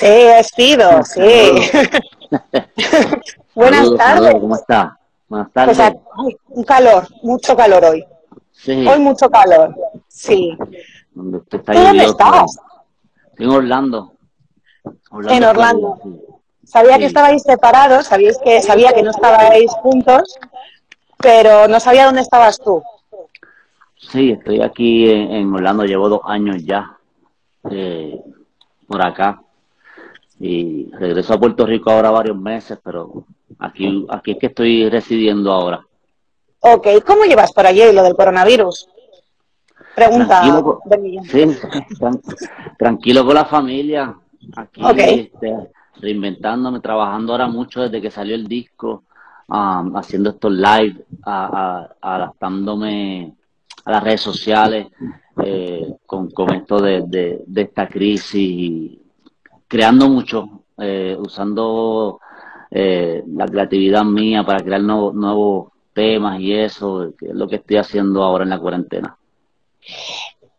Sí, es Fido, sí. Buenas tardes. ¿Cómo está? Buenas pues tardes. un calor, mucho calor hoy. Sí. Hoy mucho calor, sí. ¿Dónde dónde estás? Estoy en Orlando. en Orlando. Sabía que estabais separados, sabíais que, sabía que no estabais juntos, pero no sabía dónde estabas tú. Sí, estoy aquí en, Orlando, llevo dos años ya eh, por acá y regreso a Puerto Rico ahora varios meses, pero aquí, aquí es que estoy residiendo ahora. Ok, ¿cómo llevas por allí lo del coronavirus? Pregunta. Tranquilo, sí, tranquilo con la familia. Aquí este, reinventándome, trabajando ahora mucho desde que salió el disco, um, haciendo estos live, adaptándome a las redes sociales eh, con, con, esto de, de, esta crisis y creando mucho, eh, usando eh, la creatividad mía para crear nuevos temas y eso, que lo que estoy haciendo ahora en la cuarentena.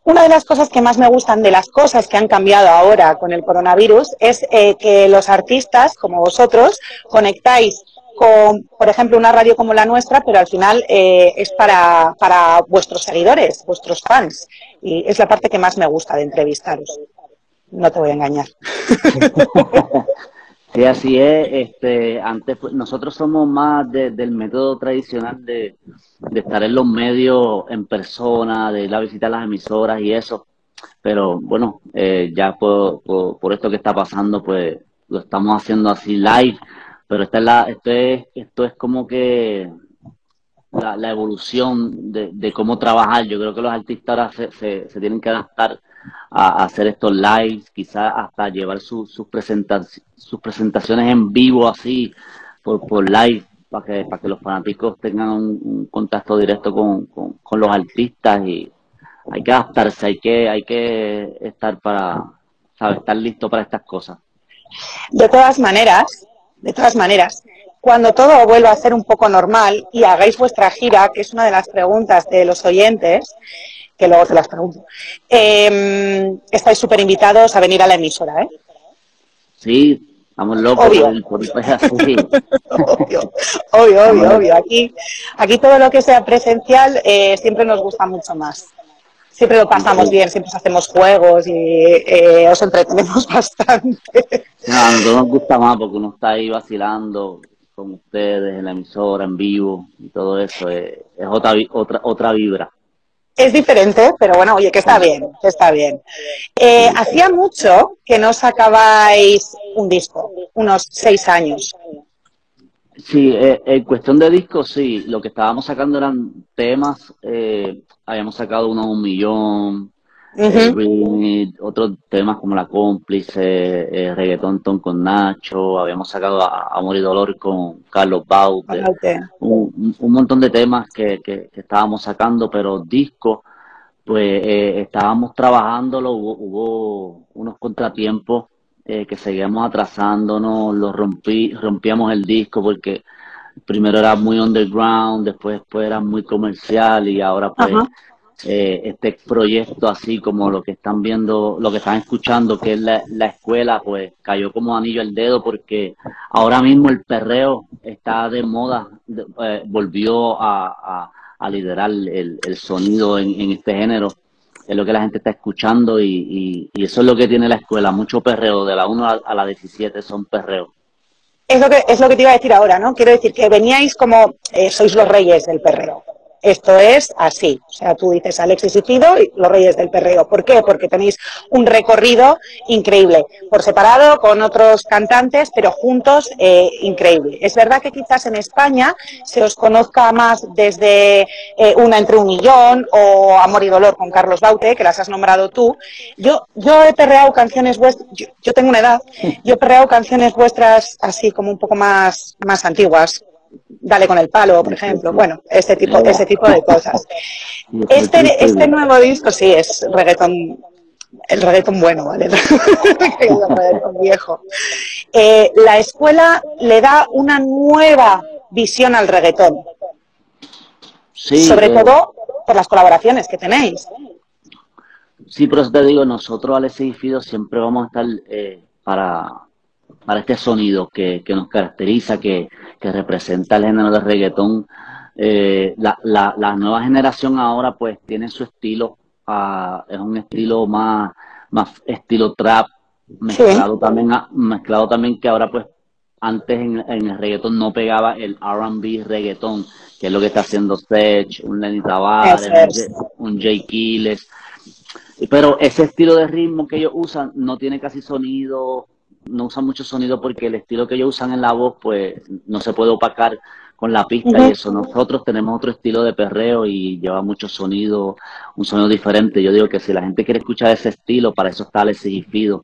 Una de las cosas que más me gustan de las cosas que han cambiado ahora con el coronavirus es eh, que los artistas, como vosotros, conectáis con, por ejemplo, una radio como la nuestra, pero al final eh, es para, para vuestros seguidores, vuestros fans. Y es la parte que más me gusta de entrevistaros. No te voy a engañar. Sí, así es. Este, antes nosotros somos más del método tradicional de, estar en los medios en persona, de ir a visitar las emisoras y eso. Pero bueno, eh, ya por, por, esto que está pasando, pues lo estamos haciendo así live. Pero esta es la, esto es, esto es como que la, evolución de, de, cómo trabajar. Yo creo que los artistas ahora se, se tienen que adaptar a, hacer estos lives, quizás hasta llevar sus sus presentaciones en vivo así, por, por live, para que, para que los fanáticos tengan un, contacto directo con, con, los artistas y hay que adaptarse, hay que, hay que estar para, ¿sabes? estar listo para estas cosas. De todas maneras, de todas maneras, cuando todo vuelva a ser un poco normal y hagáis vuestra gira, que es una de las preguntas de los oyentes, que luego te las pregunto. Em, estáis súper invitados a venir a la emisora, ¿eh? Sí, estamos locos obvio. obvio, obvio, obvio, Aquí, aquí todo lo que sea presencial eh, siempre nos gusta mucho más. Siempre lo pasamos bien, siempre hacemos juegos y eh, os entretenemos bastante. No, a nosotros nos gusta más porque uno está ahí vacilando con ustedes en la emisora, en vivo y todo eso. es otra, otra, otra vibra. Es diferente, pero bueno, oye, que está bien, que está bien. Eh, hacía mucho que no sacabais un disco, unos seis años. Sí, eh, en cuestión de discos, sí. Lo que estábamos sacando eran temas. Eh, habíamos sacado uno un millón, otros temas como La Cómplice, eh, Reggaetón Ton con Nacho, habíamos sacado Amor y Dolor con Carlos Baute, un, montón de temas que, que, estábamos sacando, pero discos, pues eh, estábamos trabajándolo, hubo, hubo unos contratiempos eh, que seguíamos atrasándonos, lo rompí, rompíamos el disco porque primero era muy underground, después, después era muy comercial y ahora pues eh, este proyecto así como lo que están viendo, lo que están escuchando, que es la, escuela, pues cayó como anillo al dedo porque ahora mismo el perreo está de moda, eh, volvió a, liderar el, sonido en, este género, es lo que la gente está escuchando y, eso es lo que tiene la escuela, mucho perreo, de la 1 a, la 17 son perreos. Es lo, que, es lo que te iba a decir ahora, ¿no? Quiero decir que veníais como, eh, sois los reyes del perreo esto es así. O sea, tú dices Alexis y Fido y los Reyes del Perreo. ¿Por qué? Porque tenéis un recorrido increíble. Por separado, con otros cantantes, pero juntos, eh, increíble. Es verdad que quizás en España se os conozca más desde eh, Una entre un millón o Amor y Dolor con Carlos Baute, que las has nombrado tú. Yo, yo he perreado canciones vuestras, yo, tengo una edad, yo he perreado canciones vuestras así como un poco más, más antiguas, Dale con el palo, por ejemplo. Bueno, ese tipo, ese tipo de cosas. Este, este nuevo disco sí es reggaetón, el reggaetón bueno, ¿vale? el reggaetón viejo. Eh, la escuela le da una nueva visión al reggaetón. Sí, Sobre eh, todo por las colaboraciones que tenéis. Sí, pero te digo, nosotros, Alex y Fido, siempre vamos a estar eh, para, para este sonido que, que nos caracteriza, que, que, representa el género de reggaetón. Eh, la, la, la, nueva generación ahora pues tiene su estilo, uh, es un estilo más, más estilo trap, mezclado también mezclado también que ahora pues antes en, en el reggaetón no pegaba el R&B reggaetón, que es lo que está haciendo Sech, un Lenny Tavares, un, un Jay Quiles. Pero ese estilo de ritmo que ellos usan no tiene casi sonido, no usan mucho sonido porque el estilo que ellos usan en la voz pues no se puede opacar con la pista y eso. Nosotros tenemos otro estilo de perreo y lleva mucho sonido, un sonido diferente. Yo digo que si la gente quiere escuchar ese estilo, para eso está el exigido.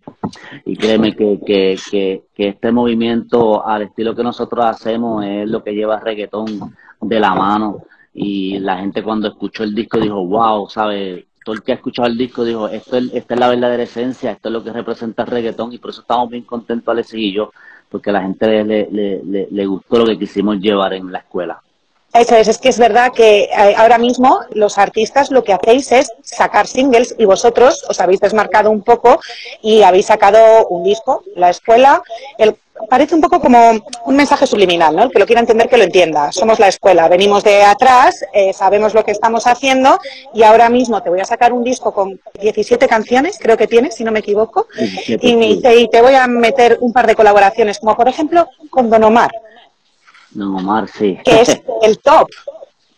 Y créeme que, que, que, que, este movimiento al estilo que nosotros hacemos es lo que lleva reggaetón de la mano. Y la gente cuando escuchó el disco dijo, wow, ¿sabes? El que ha escuchado el disco dijo, esto es, esta es la verdadera esencia, esto es lo que representa el reggaetón y por eso estamos bien contentos, Alex y yo, porque a la gente le, le, le, gustó lo que quisimos llevar en la escuela. Eso es, es que es verdad que eh, ahora mismo los artistas lo que hacéis es sacar singles y vosotros os habéis desmarcado un poco y habéis sacado un disco, la escuela, el parece un poco como un mensaje subliminal, ¿no? El que lo quiera entender, que lo entienda. Somos la escuela, venimos de atrás, eh, sabemos lo que estamos haciendo y ahora mismo te voy a sacar un disco con 17 canciones, creo que tienes, si no me equivoco, y, te, voy a meter un par de colaboraciones, como por ejemplo con Don Omar. Don Omar, sí. Que es el top.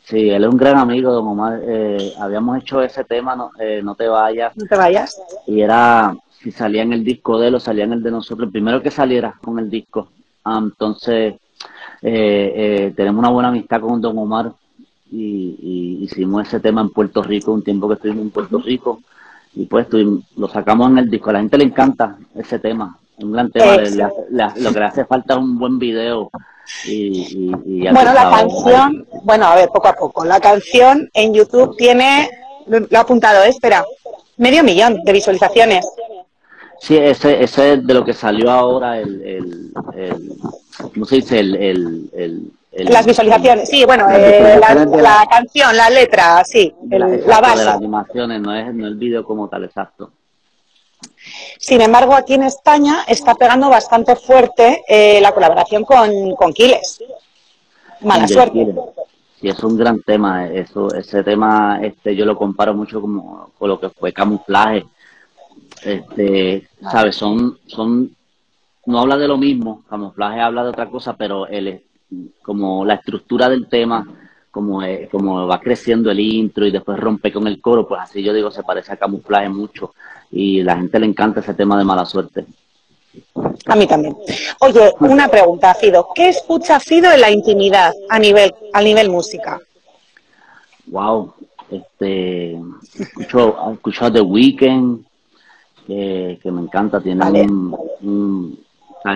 Sí, él es un gran amigo, Don Omar. Eh, habíamos hecho ese tema, no, eh, no te vayas. No te vayas. Y era si salía en el disco de él o salía en el de nosotros, el primero que saliera con el disco. Ah, entonces, eh, eh, tenemos una buena amistad con Don Omar y, hicimos ese tema en Puerto Rico, un tiempo que estuvimos en Puerto Rico, y pues lo sacamos en el disco. A la gente le encanta ese tema, un gran tema. lo que le hace falta es un buen video. Y, bueno, la canción, bueno, a ver, poco a poco. La canción en YouTube tiene, lo, he apuntado, ¿eh? espera, medio millón de visualizaciones. Sí, ese, ese es de lo que salió ahora el, el, ¿cómo se dice? El, el, las visualizaciones, sí, bueno, eh, la, canción, la letra, sí, la, base. De las animaciones, no es, no el vídeo como tal, exacto. Sin embargo, aquí en España está pegando bastante fuerte eh, la colaboración con, con Kiles. Mala suerte. Sí, es un gran tema. Eso, ese tema, este, yo lo comparo mucho como, con lo que fue camuflaje este, ¿sabes? Son, son, no habla de lo mismo, camuflaje habla de otra cosa, pero el, como la estructura del tema, como, como va creciendo el intro y después rompe con el coro, pues así yo digo, se parece a camuflaje mucho y la gente le encanta ese tema de mala suerte. A mí también. Oye, una pregunta, Fido. ¿Qué escucha Fido en la intimidad a nivel, a nivel música? Wow, este, escucho, escucho The Weeknd, que, me encanta, tiene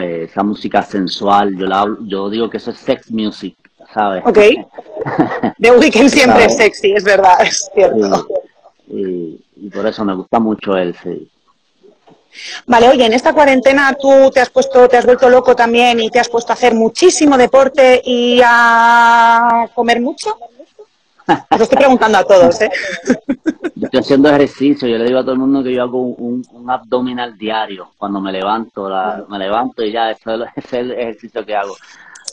esa música sensual, yo, la, yo digo que eso es sex music, ¿sabes? Ok. The Weeknd siempre es sexy, es verdad, es cierto. Y, por eso me gusta mucho él, sí. Vale, oye, en esta cuarentena tú te has puesto, te has vuelto loco también y te has puesto a hacer muchísimo deporte y a comer mucho. Os estoy preguntando a todos, ¿eh? Yo estoy haciendo ejercicio, yo le digo a todo el mundo que yo hago un, abdominal diario cuando me levanto, me levanto y ya, eso es el ejercicio que hago.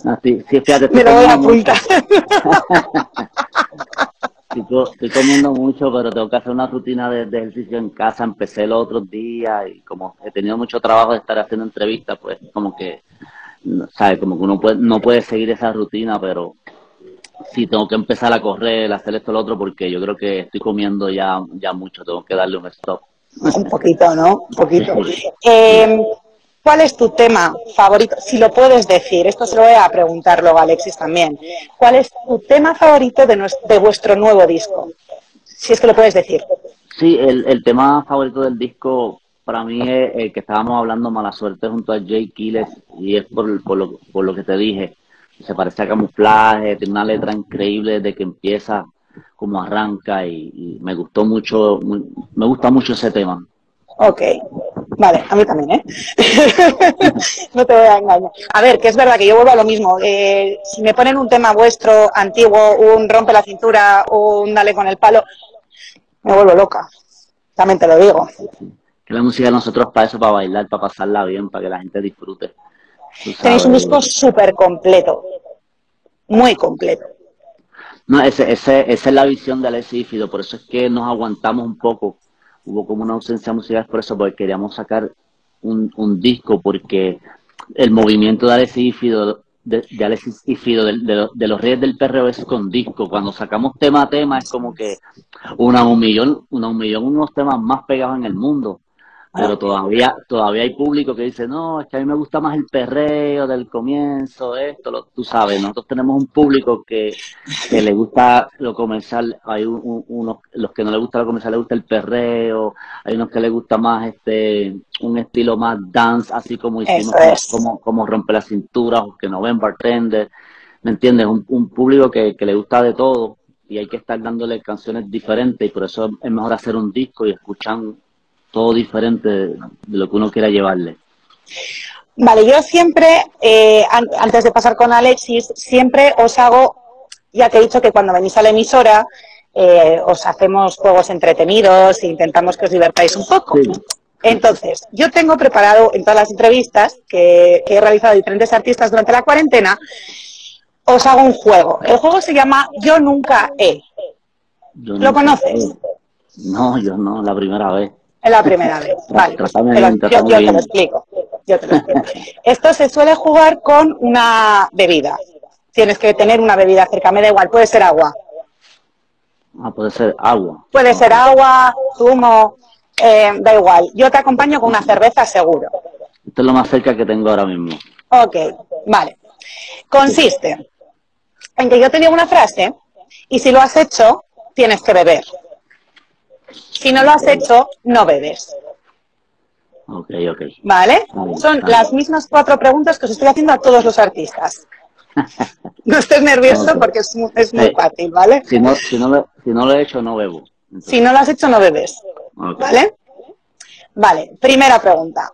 me lo voy a apuntar. estoy, comiendo mucho, pero tengo que hacer una rutina de, ejercicio en casa. Empecé los otros días y como he tenido mucho trabajo de estar haciendo entrevistas, pues como que, ¿sabes? Como que uno puede, no puede seguir esa rutina, pero sí tengo que empezar a correr, a hacer esto lo otro, porque yo creo que estoy comiendo ya, ya mucho, tengo que darle un stop. Un poquito, ¿no? Un poquito. Eh, ¿Cuál es tu tema favorito? Si lo puedes decir, esto se lo voy a preguntar luego a Alexis también. ¿Cuál es tu tema favorito de, nuestro, de vuestro nuevo disco? Si es que lo puedes decir. Sí, el, el tema favorito del disco para mí es el que estábamos hablando, Mala Suerte, junto a Jay Kiles, y es por, por, lo, por lo que te dije se parece a camuflaje, tiene una letra increíble desde que empieza, como arranca y, me gustó mucho, me gusta mucho ese tema. Ok, vale, a mí también, ¿eh? no te voy a engañar. A ver, que es verdad que yo vuelvo a lo mismo. Eh, si me ponen un tema vuestro antiguo, un rompe la cintura, un dale con el palo, me vuelvo loca. También te lo digo Que la música de nosotros para eso, para bailar, para pasarla bien, para que la gente disfrute. Tenéis un disco súper completo, muy completo. No, ese, ese, esa es la visión de Alexis Fido, por eso es que nos aguantamos un poco. Hubo como una ausencia musical por eso, porque queríamos sacar un, un disco, porque el movimiento de Alexis Fido, de, de Alexis de, los Reyes del Perreo es con disco. Cuando sacamos tema a tema es como que una un millón, una un millón, unos temas más pegados en el mundo. Pero todavía, todavía hay público que dice, no, es que a mí me gusta más el perreo del comienzo, esto, lo, tú sabes, nosotros tenemos un público que, que le gusta lo comercial, hay unos, los que no le gusta lo comercial, le gusta el perreo, hay unos que le gusta más este, un estilo más dance, así como hicimos, como, como rompe la cintura, o que no ven bartender, ¿me entiendes? Un, un público que, que le gusta de todo y hay que estar dándole canciones diferentes y por eso es mejor hacer un disco y escuchan todo diferente de lo que uno quiera llevarle. Vale, yo siempre, eh, antes de pasar con Alexis, siempre os hago, ya te he dicho que cuando venís a la emisora, eh, os hacemos juegos entretenidos e intentamos que os divertáis un poco. Entonces, yo tengo preparado en todas las entrevistas que, he realizado a diferentes artistas durante la cuarentena, os hago un juego. El juego se llama Yo Nunca He. ¿Lo conoces? No, yo no, la primera vez. Es la primera vez. Vale, pues yo, te lo explico. Esto se suele jugar con una bebida. Tienes que tener una bebida cerca, me da igual, puede ser agua. Ah, puede ser agua. Puede ser agua, zumo, eh, da igual. Yo te acompaño con una cerveza seguro. Esto es lo más cerca que tengo ahora mismo. Ok, vale. Consiste en que yo te digo una frase y si lo has hecho, tienes que beber. Si no lo has hecho, no bebes. Ok, ok. ¿Vale? Son las mismas cuatro preguntas que os estoy haciendo a todos los artistas. No estés nervioso porque es, muy fácil, ¿vale? Si no, si, no lo, si no lo he hecho, no bebo. Si no lo has hecho, no bebes. ¿Vale? Vale, primera pregunta.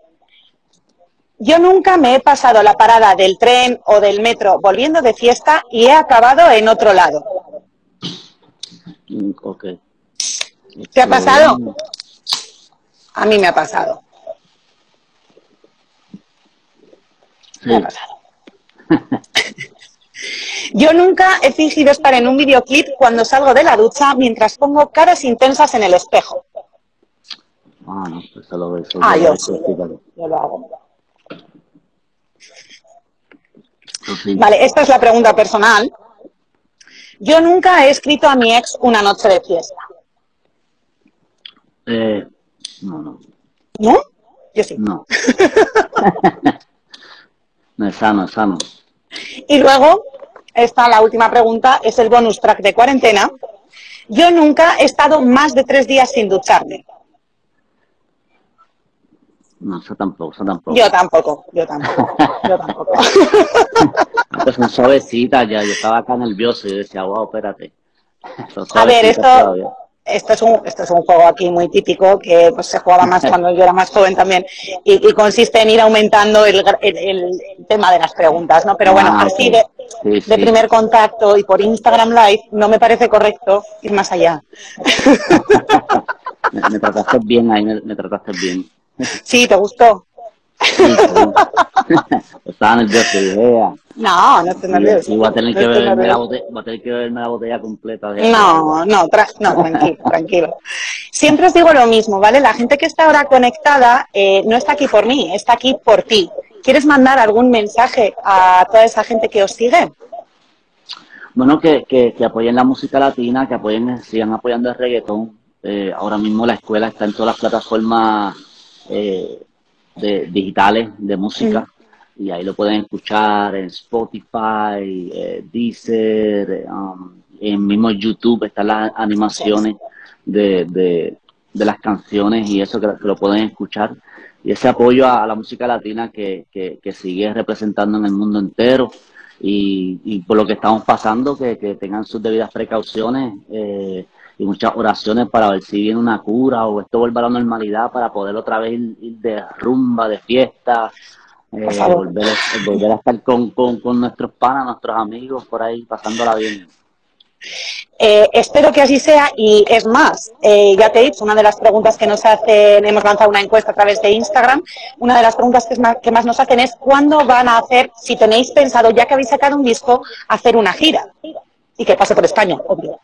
Yo nunca me he pasado la parada del tren o del metro volviendo de fiesta y he acabado en otro lado. Ok. ¿Te ha pasado? A mí me ha pasado. Me ha pasado. Yo nunca he fingido estar en un videoclip cuando salgo de la ducha mientras pongo caras intensas en el espejo. Ah, no, pues lo eso Ah, yo sí, yo lo hago. Pues vale, esta es la pregunta personal. Yo nunca he escrito a mi ex una noche de fiesta. Eh, no, no. ¿No? Yo sí. No. no es sano, es sano. Y luego, esta la última pregunta, es el bonus track de cuarentena. Yo nunca he estado más de tres días sin ducharme. No, yo tampoco, yo tampoco. Yo tampoco, yo tampoco, yo tampoco. Pues son suavecitas ya, yo estaba acá nervioso y decía, wow, espérate. A ver, esto, esto es un, esto es un juego aquí muy típico que pues, se jugaba más cuando yo era más joven también y, consiste en ir aumentando el, tema de las preguntas, ¿no? Pero bueno, ah, así de, de, primer contacto y por Instagram Live no me parece correcto ir más allá. me, trataste bien ahí, me trataste bien. Sí, ¿te gustó? Estaba nervioso, idea. No, no estoy. Y voy a tener que, beberme la botella, voy a tener que beberme la botella completa. De no, no, no, tranquilo, tranquilo. Siempre os digo lo mismo, ¿vale? La gente que está ahora conectada eh, no está aquí por mí, está aquí por ti. ¿Quieres mandar algún mensaje a toda esa gente que os sigue? Bueno, que, que, que apoyen la música latina, que apoyen, sigan apoyando el reggaetón. Eh, ahora mismo la escuela está en todas las plataformas eh, de, digitales de música y ahí lo pueden escuchar en Spotify, eh, Deezer, um, en mismo YouTube están las animaciones de, de, las canciones y eso que, lo pueden escuchar. Y ese apoyo a, la música latina que, que, sigue representando en el mundo entero y, y por lo que estamos pasando que, tengan sus debidas precauciones eh, y muchas oraciones para ver si viene una cura o esto vuelva a la normalidad para poder otra vez ir, de rumba, de fiesta, eh, volver, volver, a estar con, con, con nuestros panas, nuestros amigos por ahí, pasándola bien. Eh, espero que así sea y es más, eh, ya te he dicho, una de las preguntas que nos hacen, hemos lanzado una encuesta a través de Instagram, una de las preguntas que más, que más nos hacen es cuándo van a hacer, si tenéis pensado, ya que habéis sacado un disco, hacer una gira y que pase por España, obvio.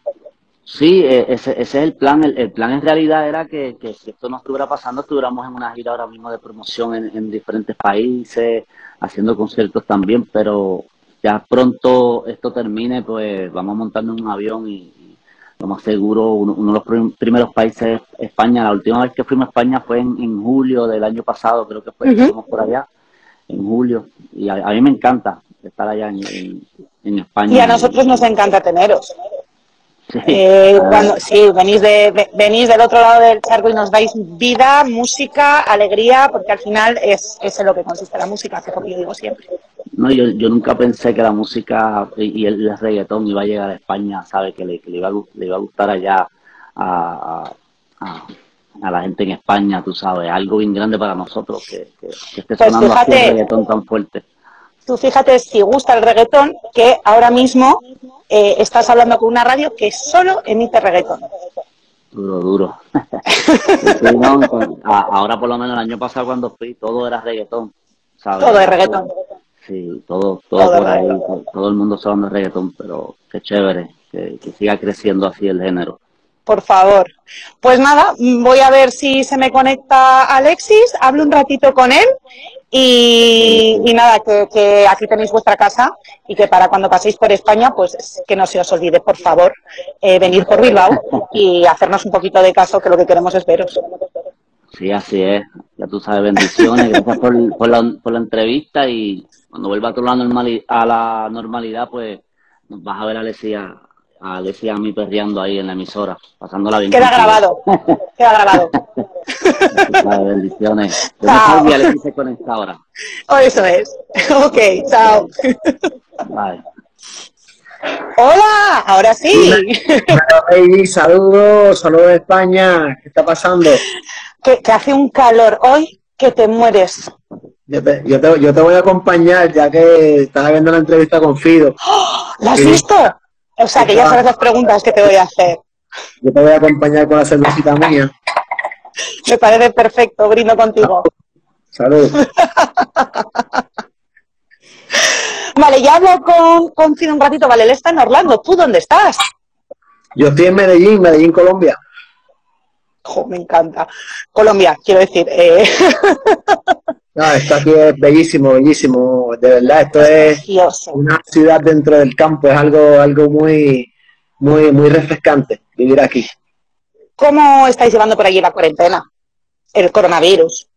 Sí, e, ese, ese, es el plan. El, plan en realidad era que, si esto no estuviera pasando, estuviéramos en una gira ahora mismo de promoción en, diferentes países, haciendo conciertos también, pero ya pronto esto termine, pues vamos montando un avión y, lo más seguro, uno, de los primeros países es España. La última vez que fuimos a España fue en, julio del año pasado, creo que fue, fuimos por allá, en julio, y a, mí me encanta estar allá en, en España. Y a nosotros nos encanta teneros. Eh, cuando, sí, venís, de, venís del otro lado del charco y nos dais vida, música, alegría, porque al final es, es en lo que consiste la música, que es lo que yo digo siempre. No, yo, yo nunca pensé que la música y el, reggaetón iba a llegar a España, ¿sabe? Que le, que le, iba, a, le iba a gustar allá a, a, la gente en España, tú sabes, algo bien grande para nosotros que, que, esté pues sonando así el reggaetón tan fuerte. Tú fíjate si gusta el reggaetón, que ahora mismo eh, estás hablando con una radio que solo emite reggaetón. Duro, duro. ahora por lo menos el año pasado cuando fui, todo era reggaetón. Todo es reggaetón. Sí, todo, todo, por ahí, todo, el mundo hablando de reggaetón, pero qué chévere, que, que siga creciendo así el género por favor. Pues nada, voy a ver si se me conecta Alexis, hablo un ratito con él y, nada, que, aquí tenéis vuestra casa y que para cuando paséis por España, pues que no se os olvide, por favor, eh, venir por Bilbao y hacernos un poquito de caso, que lo que queremos es veros. Sí, así es. Ya tú sabes, bendiciones. Gracias por, la, por la entrevista y cuando vuelva a la, a la normalidad, pues nos vas a ver, Alessia, a a mí perreando ahí en la emisora, pasándola bien. Queda grabado, queda grabado. bendiciones. Yo chao. me Alessia se conecta ahora. Oh, eso es. Ok, chao. Bye. Hola, ahora sí. Hey, saludos, saludos de España. ¿Qué está pasando? Que, hace un calor hoy que te mueres. Yo te, yo, te, yo te voy a acompañar ya que estás viendo la entrevista con Fido. ¡Oh! ¿La has visto? O sea, que ya sabes las preguntas que te voy a hacer. Yo te voy a acompañar con la cervecita mía. Me parece perfecto, brindo contigo. Salud. vale, ya hablo con, con un ratito. Vale, él está en Orlando. ¿Tú dónde estás? Yo estoy en Medellín, Medellín, Colombia. me encanta. Colombia, quiero decir. Eh... No, esto aquí es bellísimo, bellísimo. De verdad, esto es una ciudad dentro del campo, es algo, algo muy, muy, muy refrescante vivir aquí. ¿Cómo estáis llevando por allí la cuarentena? El coronavirus.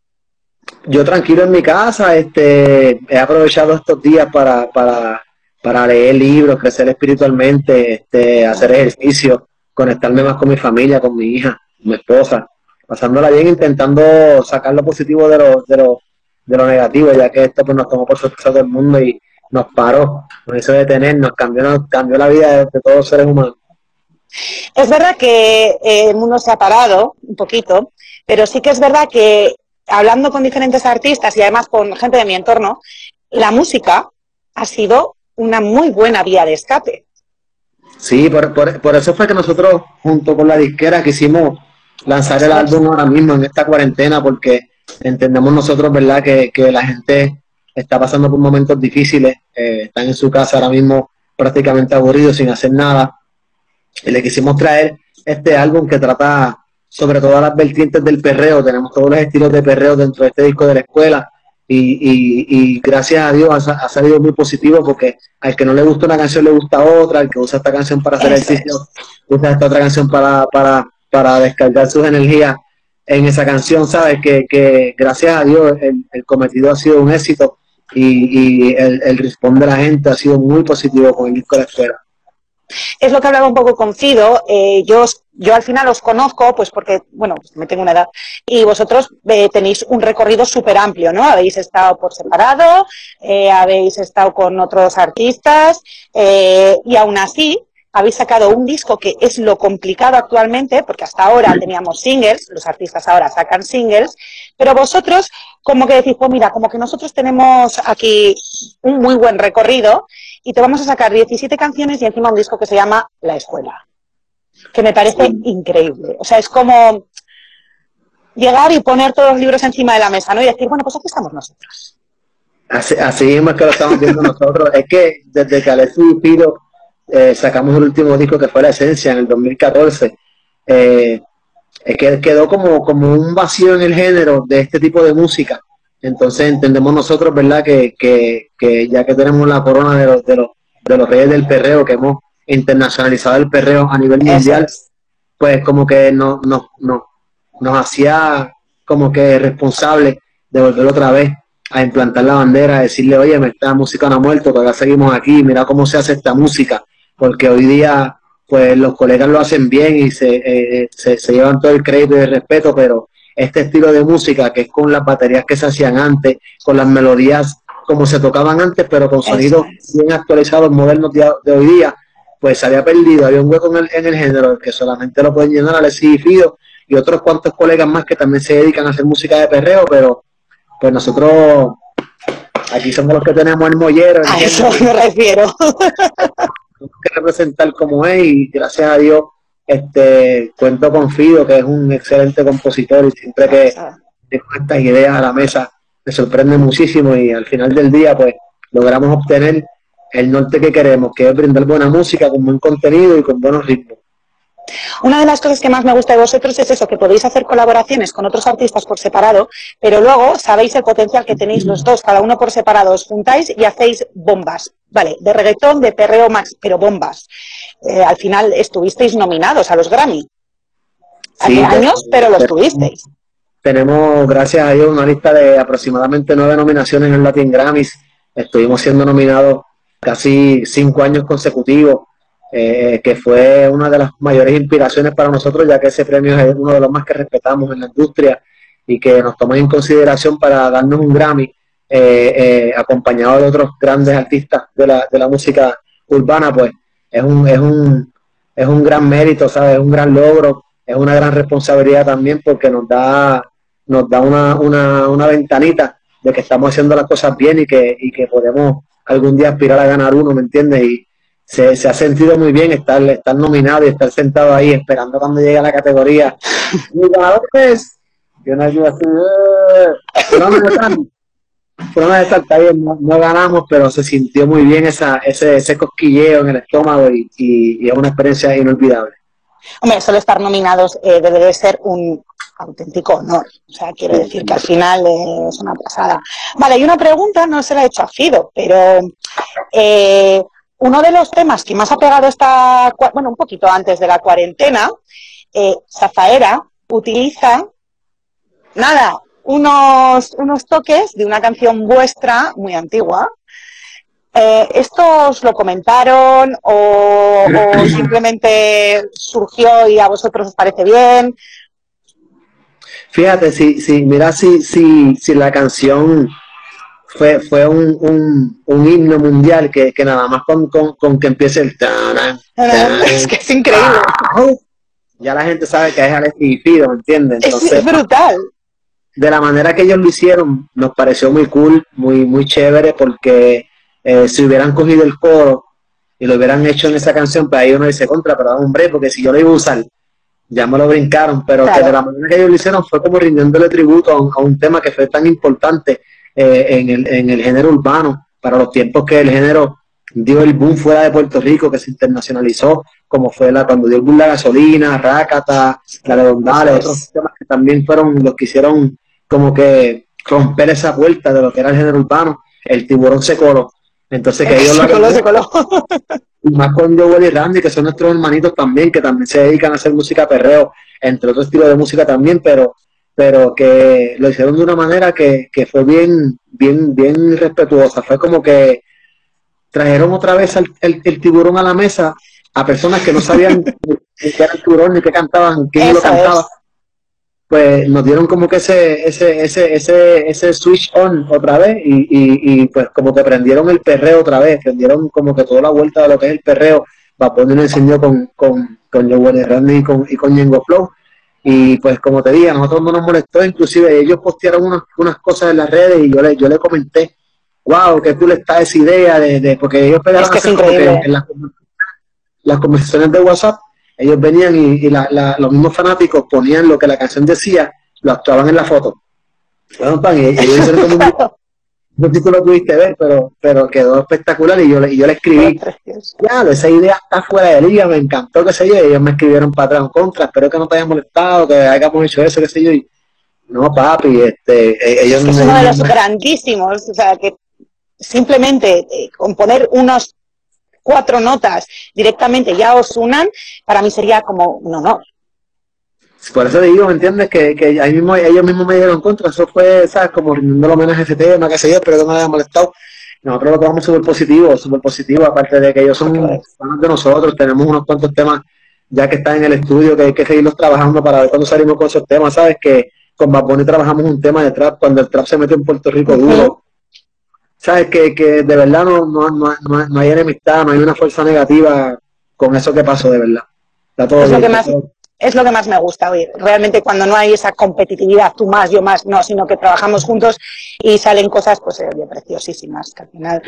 Yo tranquilo en mi casa, este, he aprovechado estos días para, para, para leer libros, crecer espiritualmente, este, hacer ejercicio, conectarme más con mi familia, con mi hija, mi esposa, pasándola bien, intentando sacar lo positivo de los, de los de lo negativo, ya que esto pues, nos tomó por sorpresa todo el mundo y nos paró, nos hizo detenernos, cambió, nos cambió la vida de, todos los seres humanos. Es verdad que eh, el mundo se ha parado un poquito, pero sí que es verdad que hablando con diferentes artistas y además con gente de mi entorno, la música ha sido una muy buena vía de escape. Sí, por, por eso fue que nosotros, junto con la disquera, quisimos lanzar el álbum ahora mismo en esta cuarentena, porque entendemos nosotros, ¿verdad?, que, la gente está pasando por momentos difíciles, eh, están en su casa ahora mismo prácticamente aburridos, sin hacer nada. Y le quisimos traer este álbum que trata sobre todas las vertientes del perreo. Tenemos todos los estilos de perreo dentro de este disco de la escuela. Y, gracias a Dios ha, salido muy positivo porque al que no le gusta una canción le gusta otra, al que usa esta canción para hacer ejercicio, usa esta otra canción para, para, para descargar sus energías en esa canción, ¿sabes? Que, que gracias a Dios el, cometido ha sido un éxito y, y el, el de la gente ha sido muy positivo con el disco de. Es lo que hablaba un poco con Fido. Eh, yo, yo al final os conozco, pues porque, bueno, me tengo una edad, y vosotros eh, tenéis un recorrido súper amplio, ¿no? Habéis estado por separado, eh, habéis estado con otros artistas, y aún así, habéis sacado un disco que es lo complicado actualmente, porque hasta ahora teníamos singles, los artistas ahora sacan singles, pero vosotros como que decís, pues mira, como que nosotros tenemos aquí un muy buen recorrido y te vamos a sacar 17 canciones y encima un disco que se llama La Escuela, que me parece increíble. O sea, es como llegar y poner todos los libros encima de la mesa, ¿no? Y decir, bueno, pues aquí estamos nosotros. Así, así mismo es que lo estamos viendo nosotros. Es que desde que Alexis y Pido eh, sacamos el último disco que fue La Esencia en el 2014, eh, es que quedó como, como un vacío en el género de este tipo de música. Entonces entendemos nosotros, ¿verdad? Que, que, que ya que tenemos la corona de los, de, los, de los reyes del perreo, que hemos internacionalizado el perreo a nivel mundial, pues como que no, no, no, nos hacía como que responsable de volver otra vez a implantar la bandera, a decirle, oye, esta música no ha muerto, todavía seguimos aquí, mira cómo se hace esta música, porque hoy día pues los colegas lo hacen bien y se, eh, se, llevan todo el crédito y el respeto, pero este estilo de música, que es con las baterías que se hacían antes, con las melodías como se tocaban antes, pero con sonidos bien actualizados, modernos de, hoy día, pues se había perdido, había un hueco en el, en el género que solamente lo pueden llenar Alexis y Fido y otros cuantos colegas más que también se dedican a hacer música de perreo, pero pues nosotros aquí somos los que tenemos el mollero. A eso me refiero. Que representar como es y gracias a Dios este cuento con Fido, que es un excelente compositor y siempre que tengo estas ideas a la mesa me sorprende muchísimo y al final del día pues logramos obtener el norte que queremos, que es brindar buena música con buen contenido y con buenos ritmos. Una de las cosas que más me gusta de vosotros es eso, que podéis hacer colaboraciones con otros artistas por separado, pero luego sabéis el potencial que tenéis los dos, cada uno por separado, os juntáis y hacéis bombas, ¿vale? De reggaetón, de perreo más, pero bombas. Eh, al final estuvisteis nominados a los Grammy. Hace años, pero los tuvisteis. Tenemos, gracias a Dios, una lista de aproximadamente nueve nominaciones en Latin Grammys. Estuvimos siendo nominados casi cinco años consecutivos eh, que fue una de las mayores inspiraciones para nosotros, ya que ese premio es uno de los más que respetamos en la industria y que nos toma en consideración para darnos un Grammy, eh, eh, acompañado de otros grandes artistas de la, de la música urbana, pues es un, es un, es un gran mérito, ¿sabes? Es un gran logro, es una gran responsabilidad también porque nos da, nos da una, una, una ventanita de que estamos haciendo las cosas bien y que, y que podemos algún día aspirar a ganar uno, ¿me entiendes? Y, se, se, ha sentido muy bien estar, estar nominado y estar sentado ahí esperando cuando llegue a la categoría. Mi ganador es. Y una ayuda así. Pero no, está bien, no, no, ganamos, pero se sintió muy bien esa, ese, ese cosquilleo en el estómago y, y, es una experiencia inolvidable. Hombre, solo estar nominados eh, debe de ser un auténtico honor. O sea, quiero decir que al final es una pasada. Vale, y una pregunta, no se la he hecho a Fido, pero eh, uno de los temas que más ha pegado esta, bueno, un poquito antes de la cuarentena, eh, Zafaera utiliza, nada, unos, unos toques de una canción vuestra muy antigua. Eh, ¿Estos lo comentaron o, o, simplemente surgió y a vosotros os parece bien? Fíjate, si, si mira si, si, si la canción fue, fue un, un, un himno mundial que, que nada más con, con, con, que empiece el es que es increíble. Ya la gente sabe que es Alexis Fido, ¿me entiendes? Entonces, es, brutal. De la manera que ellos lo hicieron, nos pareció muy cool, muy, muy chévere, porque eh, si hubieran cogido el coro y lo hubieran hecho en esa canción, pues ahí uno dice contra, pero hombre, porque si yo lo iba a usar, ya me lo brincaron, pero que de la manera que ellos lo hicieron fue como rindiéndole tributo a un, a un tema que fue tan importante eh, en, el, en el género urbano, para los tiempos que el género dio el boom fuera de Puerto Rico, que se internacionalizó, como fue la cuando dio el boom la gasolina, Rácata, la redondale, otros temas que también fueron los que hicieron como que romper esa vuelta de lo que era el género urbano, el tiburón se coló. Entonces que ellos se coló, se coló. Y más con Joel y Randy, que son nuestros hermanitos también, que también se dedican a hacer música perreo, entre otros estilos de música también, pero pero que lo hicieron de una manera que, que fue bien, bien, bien respetuosa. Fue como que trajeron otra vez el, el, tiburón a la mesa a personas que no sabían qué era el tiburón ni qué cantaban, quién lo cantaba. Pues nos dieron como que ese, ese, ese, ese, ese switch on otra vez y, y, y pues como que prendieron el perreo otra vez, prendieron como que toda la vuelta de lo que es el perreo. Va a poner enseñó con, con, con Joe Randy y con, y con Yengo Flow y pues como te dije, a nosotros no nos molestó, inclusive ellos postearon unas, unas cosas en las redes y yo le, yo le comenté wow, que tú le estás esa idea de, porque ellos pegaron es que en las, conversaciones de WhatsApp, ellos venían y, los mismos fanáticos ponían lo que la canción decía, lo actuaban en la foto. no sé si tú lo pudiste ver, pero, pero quedó espectacular y yo, y yo le escribí, claro, esa idea está fuera de liga, me encantó, qué sé yo, y ellos me escribieron para atrás contra, espero que no te haya molestado, que hayamos hecho eso, qué sé yo, y no, papi, este, e, ellos... Es uno de los grandísimos, o sea, que simplemente eh, componer unos cuatro notas directamente ya os unan, para mí sería como un honor. Por eso digo, ¿me entiendes? Que, que ahí mismo, ellos mismos me dieron contra. Eso fue, ¿sabes? Como rindiendo homenaje a ese tema, qué sé yo, pero que no me haya molestado. Nosotros lo tomamos súper positivo, súper positivo, aparte de que ellos son fans de nosotros, tenemos unos cuantos temas ya que están en el estudio, que hay que seguirlos trabajando para ver cuándo salimos con esos temas, ¿sabes? Que con Bad trabajamos un tema de trap, cuando el trap se mete en Puerto Rico duro. ¿Sabes? Que, que de verdad no, no, no, no, hay enemistad, no hay una fuerza negativa con eso que pasó, de verdad. Está todo bien, más, es lo que más me gusta oír. Realmente cuando no hay esa competitividad, tú más, yo más, no, sino que trabajamos juntos y salen cosas, pues, preciosísimas, que al final,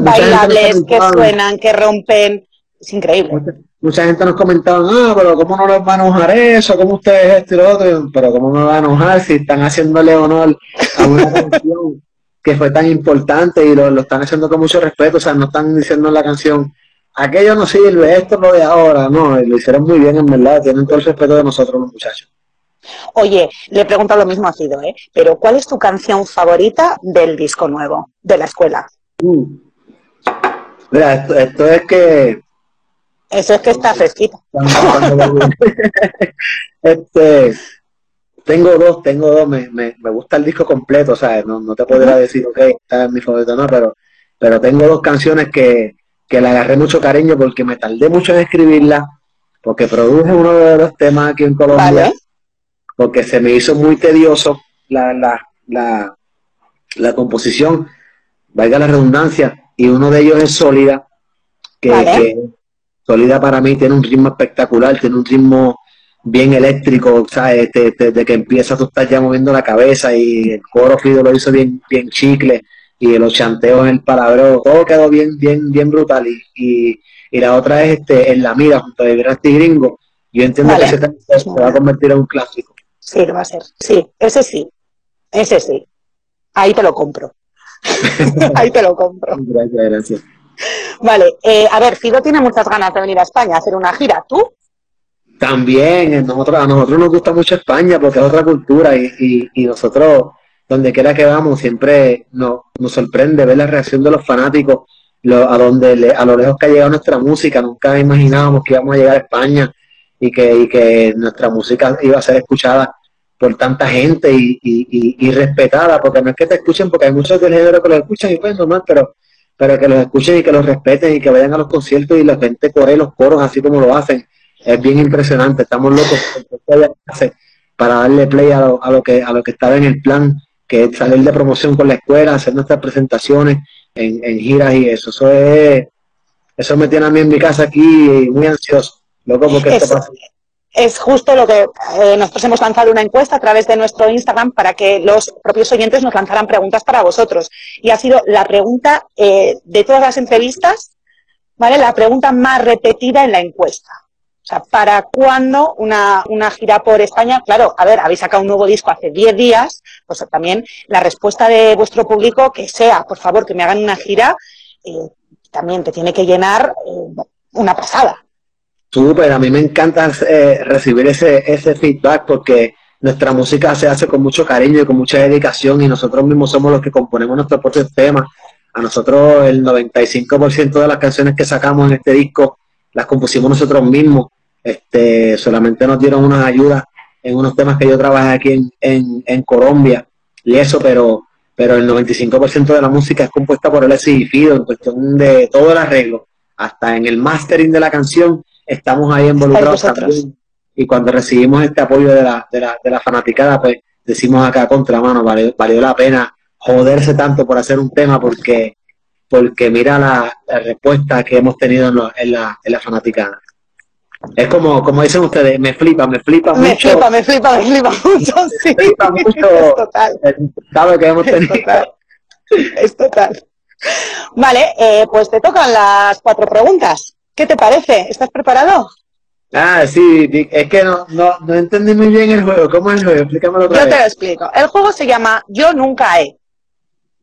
bailables, que suenan, que rompen, es increíble. Mucha, gente nos comentaba, ah, pero ¿cómo no les va a enojar eso? ¿Cómo ustedes esto y lo otro? Pero ¿cómo me va a enojar si están haciéndole honor a una canción que fue tan importante y lo, lo están haciendo con mucho respeto? O sea, no están diciendo en la canción, aquello no sirve, esto no lo de ahora, no, lo hicieron muy bien en verdad, tienen todo el respeto de nosotros los muchachos. Oye, le pregunto lo mismo a Cido, ¿eh? Pero ¿cuál es tu canción favorita del disco nuevo, de la escuela? Uh. Mira, esto, es que... Eso es que está fresquita. este, tengo dos, tengo dos, me, me, me, gusta el disco completo, o sea, no, no te podría decir, ok, esta es mi favorita, no, pero, pero tengo dos canciones que, que le agarré mucho cariño porque me tardé mucho en escribirla, porque produje uno de los temas aquí en Colombia, porque se me hizo muy tedioso la, la, la, la, composición, valga la redundancia, y uno de ellos es Sólida, que, Sólida para mí tiene un ritmo espectacular, tiene un ritmo bien eléctrico, ¿sabes? Desde, que empieza tú estás ya moviendo la cabeza y el coro Fido lo hizo bien, bien chicle y los chanteos en el palabreo, todo quedó bien, bien, bien brutal. Y, y, la otra es este, en la mira junto a Vibraste Gringo. Yo entiendo que ese se va a convertir en un clásico. Sí, lo va a ser. Sí, ese sí. Ese sí. Ahí te lo compro. Ahí te lo compro. Gracias, gracias. Vale, eh, a ver, Fido tiene muchas ganas de venir a España a hacer una gira. ¿Tú? También, nosotros, a nosotros nos gusta mucho España porque es otra cultura y, y, y nosotros donde quiera que vamos, siempre nos, nos sorprende ver la reacción de los fanáticos, a donde a lo lejos que ha llegado nuestra música, nunca imaginábamos que íbamos a llegar a España y que, y que nuestra música iba a ser escuchada por tanta gente y, y, y, respetada, porque no es que te escuchen, porque hay muchos del género que los escuchan y pues normal, pero, pero que los escuchen y que los respeten y que vayan a los conciertos y la gente corre los coros así como lo hacen. Es bien impresionante, estamos locos para darle play a lo, a lo que a lo que estaba en el plan que es salir de promoción con la escuela, hacer nuestras presentaciones en, en giras y eso. Eso es, eso me tiene a mí en mi casa aquí muy ansioso. Loco, porque es, es justo lo que eh, nosotros hemos lanzado una encuesta a través de nuestro Instagram para que los propios oyentes nos lanzaran preguntas para vosotros. Y ha sido la pregunta eh, de todas las entrevistas, ¿vale? La pregunta más repetida en la encuesta. O sea, ¿para cuándo una, una, gira por España? Claro, a ver, habéis sacado un nuevo disco hace 10 días, pues también la respuesta de vuestro público que sea, por favor, que me hagan una gira, eh, también te tiene que llenar eh, una pasada. Súper, a mí me encanta eh, recibir ese, ese feedback porque nuestra música se hace con mucho cariño y con mucha dedicación y nosotros mismos somos los que componemos nuestros propios temas. A nosotros el 95% de las canciones que sacamos en este disco las compusimos nosotros mismos. Este, solamente nos dieron unas ayudas en unos temas que yo trabajé aquí en, en, Colombia y eso, pero, pero el 95% de la música es compuesta por el y Fido en cuestión de todo el arreglo, hasta en el mastering de la canción estamos ahí involucrados también. Y cuando recibimos este apoyo de la, de la, de la fanaticada, pues decimos acá contra mano, valió, valió la pena joderse tanto por hacer un tema porque porque mira la, respuesta que hemos tenido en, la, en la. Es como, como dicen ustedes, me flipa, me flipa me mucho. Flipa, me flipa, me flipa mucho, sí. Me flipa mucho. Es total. Sabe que hemos tenido. Es total. Es total. Vale, eh, pues te tocan las cuatro preguntas. ¿Qué te parece? ¿Estás preparado? Ah, sí, es que no, no, no entendí muy bien el juego. ¿Cómo es el juego? Explícamelo otra Yo vez. te lo explico. El juego se llama Yo nunca he.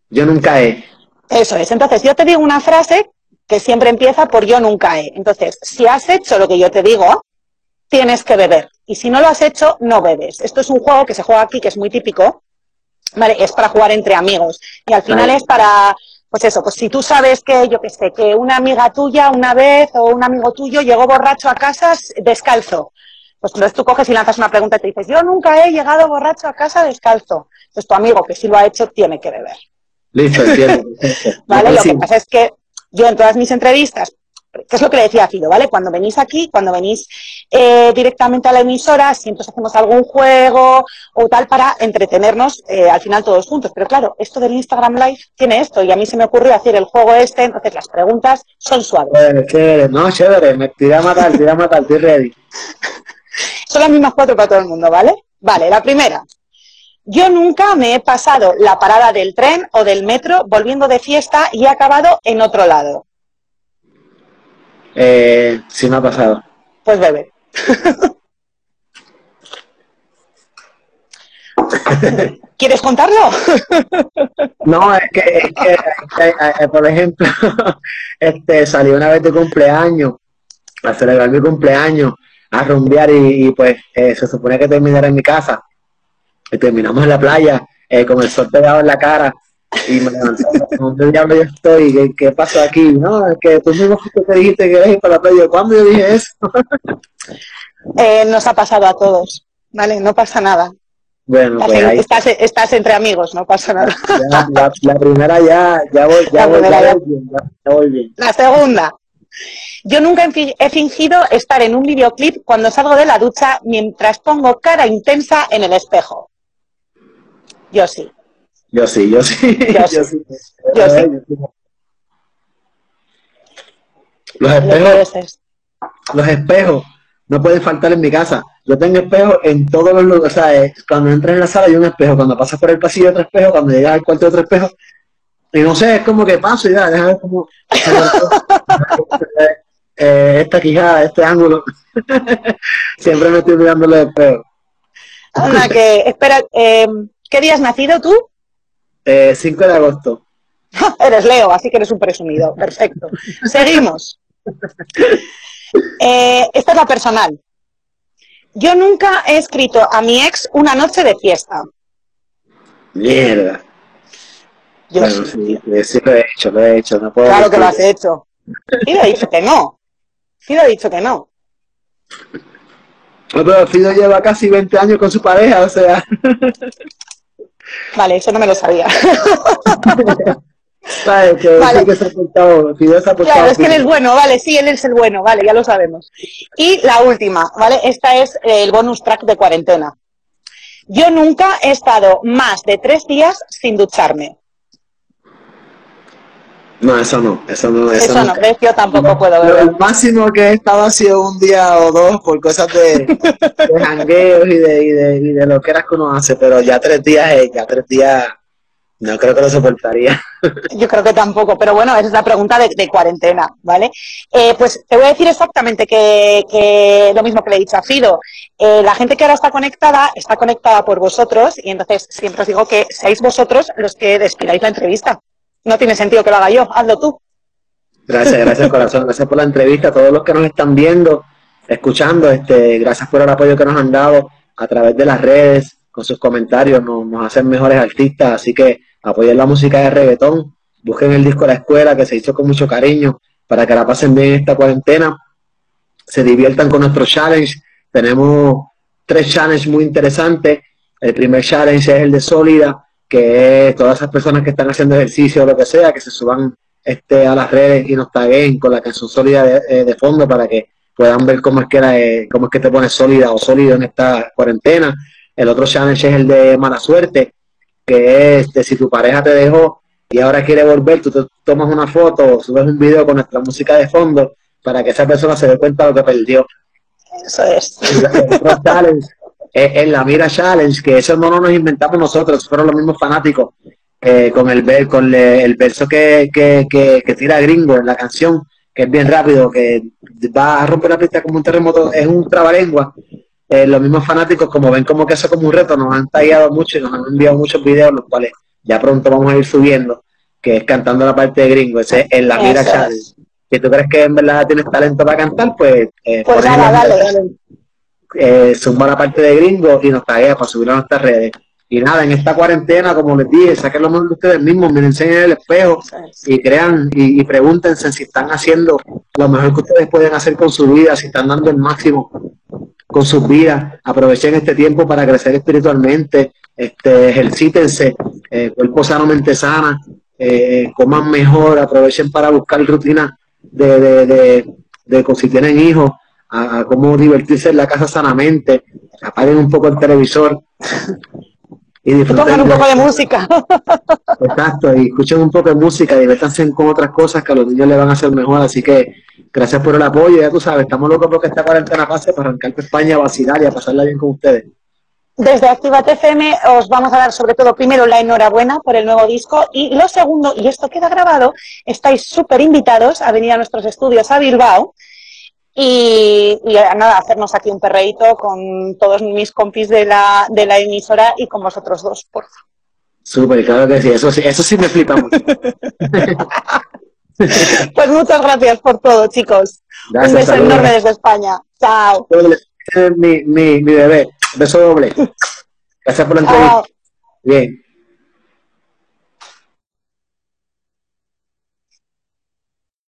Yo nunca he. Eso es. Entonces, yo te digo una frase que siempre empieza por yo nunca he. Entonces, si has hecho lo que yo te digo, tienes que beber. Y si no lo has hecho, no bebes. Esto es un juego que se juega aquí, que es muy típico. Vale, es para jugar entre amigos. Y al final Vale. es para, pues eso, pues si tú sabes que, yo qué sé, que una amiga tuya una vez o un amigo tuyo llegó borracho a casa descalzo. Pues entonces tú coges y lanzas una pregunta y te dices, yo nunca he llegado borracho a casa descalzo. Entonces tu amigo que sí lo ha hecho tiene que beber. Listo, entiendo. ¿vale? Lo que pasa es que yo en todas mis entrevistas, que es lo que le decía a Fido, ¿vale? Cuando venís aquí, cuando venís eh, directamente a la emisora, siempre os hacemos algún juego o tal para entretenernos eh, al final todos juntos. Pero claro, esto del Instagram Live tiene esto y a mí se me ocurrió hacer el juego este, entonces las preguntas son suaves. Chévere, chévere. No, chévere. Me tiré a matar, tiré a matar. Estoy ready. Son las mismas cuatro para todo el mundo, ¿vale? Vale, la primera. Yo nunca me he pasado la parada del tren o del metro volviendo de fiesta y he acabado en otro lado. Eh, sí me ha pasado. Pues bebe. ¿Quieres contarlo? No, es que, es que, eh, eh, por ejemplo, este, salí una vez de cumpleaños a celebrar mi cumpleaños, a rumbear y, y, pues eh, se supone que terminara en mi casa. Y terminamos en la playa eh, con el sol pegado en la cara y me levanté. ¿Dónde diablo yo estoy? ¿Qué, qué pasó aquí? No, es que tú mismo que dijiste que eres ir para la playa. ¿Cuándo yo dije eso? Eh, nos ha pasado a todos, ¿vale? No pasa nada. Bueno, pues Estás, ahí estás, estás entre amigos, no pasa nada. ya, la, la primera ya, ya voy, ya voy, ya ya. voy bien, ya- voy bien. La segunda. Yo nunca he fingido estar en un videoclip cuando salgo de la ducha mientras pongo cara intensa en el espejo. Yo sí. Yo sí, yo sí. Yo sí. Yo sí. Los Lo espejos, los espejos no pueden faltar en mi casa. Yo tengo espejos en todos los lugares. O sea, eh, cuando entras en la sala hay un espejo. Cuando pasas por el pasillo otro espejo. Cuando llegas al cuarto otro espejo. Y no sé, es como que paso y ya, déjame ver cómo. eh, esta quijada, este ángulo. Siempre me estoy mirando los espejos. Que, espera, eh, ¿qué día has nacido tú? Eh, 5 de agosto. Eres Leo, así que eres un presumido. Perfecto. Seguimos. Eh, esta es la personal. Yo nunca he escrito a mi ex una noche de fiesta. Mierda. Yo Bueno, sí, sí, sí, sí lo he hecho, lo he hecho. No puedo Claro que lo has hecho. Fido ha dicho que no. Fido ha dicho que no. No, pero Fido lleva casi 20 años con su pareja, o sea. Vale, eso no me lo sabía. ¿Sabes? Que Vale. sí que se ha portado, Fido se ha portado Claro, es que él es bueno, vale, sí, él es el bueno, vale, ya lo sabemos. Y la última, ¿vale? Esta es el bonus track de cuarentena. Yo nunca he estado más de tres días sin ducharme. No, eso no, eso no, eso, Eso no, ¿ves? Yo tampoco puedo Lo- beber. El máximo que he estado ha sido un día o dos por cosas de, de jangueos y de, y, de, y de lo que eras que uno hace, pero ya tres días, eh, ya tres días, no creo que lo soportaría. Yo creo que tampoco, pero bueno, esa es la pregunta de, de cuarentena, ¿vale? Eh, pues te voy a decir exactamente que, que lo mismo que le he dicho a Fido. Eh, la gente que ahora está conectada está conectada por vosotros y entonces siempre os digo que seáis vosotros los que despidáis la entrevista. No tiene sentido que lo haga yo, hazlo tú. Gracias, gracias corazón, gracias por la entrevista, a todos los que nos están viendo, escuchando, este, gracias por el apoyo que nos han dado a través de las redes, con sus comentarios, nos, hacen mejores artistas, así que apoyen la música de reggaetón, busquen el disco La Escuela que se hizo con mucho cariño para que la pasen bien esta cuarentena, se diviertan con nuestro challenge, tenemos tres challenges muy interesantes, el primer challenge es el de Sólida, que es todas esas personas que están haciendo ejercicio o lo que sea, que se suban este, a las redes y nos taguen con la canción sólida de, eh, de fondo para que puedan ver cómo es que la, eh, cómo es que te pones sólida o sólido en esta cuarentena. El otro challenge es el de mala suerte, que es de si tu pareja te dejó y ahora quiere volver, tú te tomas una foto o subes un video con nuestra música de fondo para que esa persona se dé cuenta de lo que perdió. Eso es. El otro challenge es la Mira Challenge, que eso no nos inventamos nosotros, fueron los mismos fanáticos eh, con el, con el verso que, que, que, tira Gringo en la canción, que es bien rápido, que va a romper la pista como un terremoto, es un trabalengua. Eh, los mismos fanáticos, como ven como que eso como un reto, nos han tallado mucho y nos han enviado muchos videos, los cuales ya pronto vamos a ir subiendo, que es cantando la parte de Gringo, ese es la Mira Challenge. Si tú crees que en verdad tienes talento para cantar, pues, eh, pues nada, dale. Eh, suma la parte de Gringo y nos taguea para subirlo a nuestras redes. Y nada, en esta cuarentena, como les dije, saquen lo mejor de ustedes mismos, miren en el espejo y crean y, pregúntense si están haciendo lo mejor que ustedes pueden hacer con su vida, si están dando el máximo con sus vidas. Aprovechen este tiempo para crecer espiritualmente, este, ejercítense, eh, cuerpo sano, mente sana, eh, coman mejor, aprovechen para buscar rutinas de, de, de, de si tienen hijos, a, a, cómo divertirse en la casa sanamente, apaguen un poco el televisor, y disfruten. un poco de música. Exacto, y escuchen un poco de música, diviértanse con otras cosas que a los niños le van a hacer mejor. Así que gracias por el apoyo, ya tú sabes, estamos locos porque esta cuarentena pase para arrancar por España a vacilar y a pasarla bien con ustedes. Desde Activa TFM os vamos a dar sobre todo primero la enhorabuena por el nuevo disco y lo segundo, y esto queda grabado, estáis súper invitados a venir a nuestros estudios a Bilbao y, nada, hacernos aquí un perreíto con todos mis compis de la, de la emisora y con vosotros dos, por favor. Súper, claro que sí, eso sí, eso sí me flipa mucho. pues muchas gracias por todo, chicos. un beso enorme desde España. Chao. Mi, mi, mi bebé, beso doble. Gracias por la entrevista. Bien.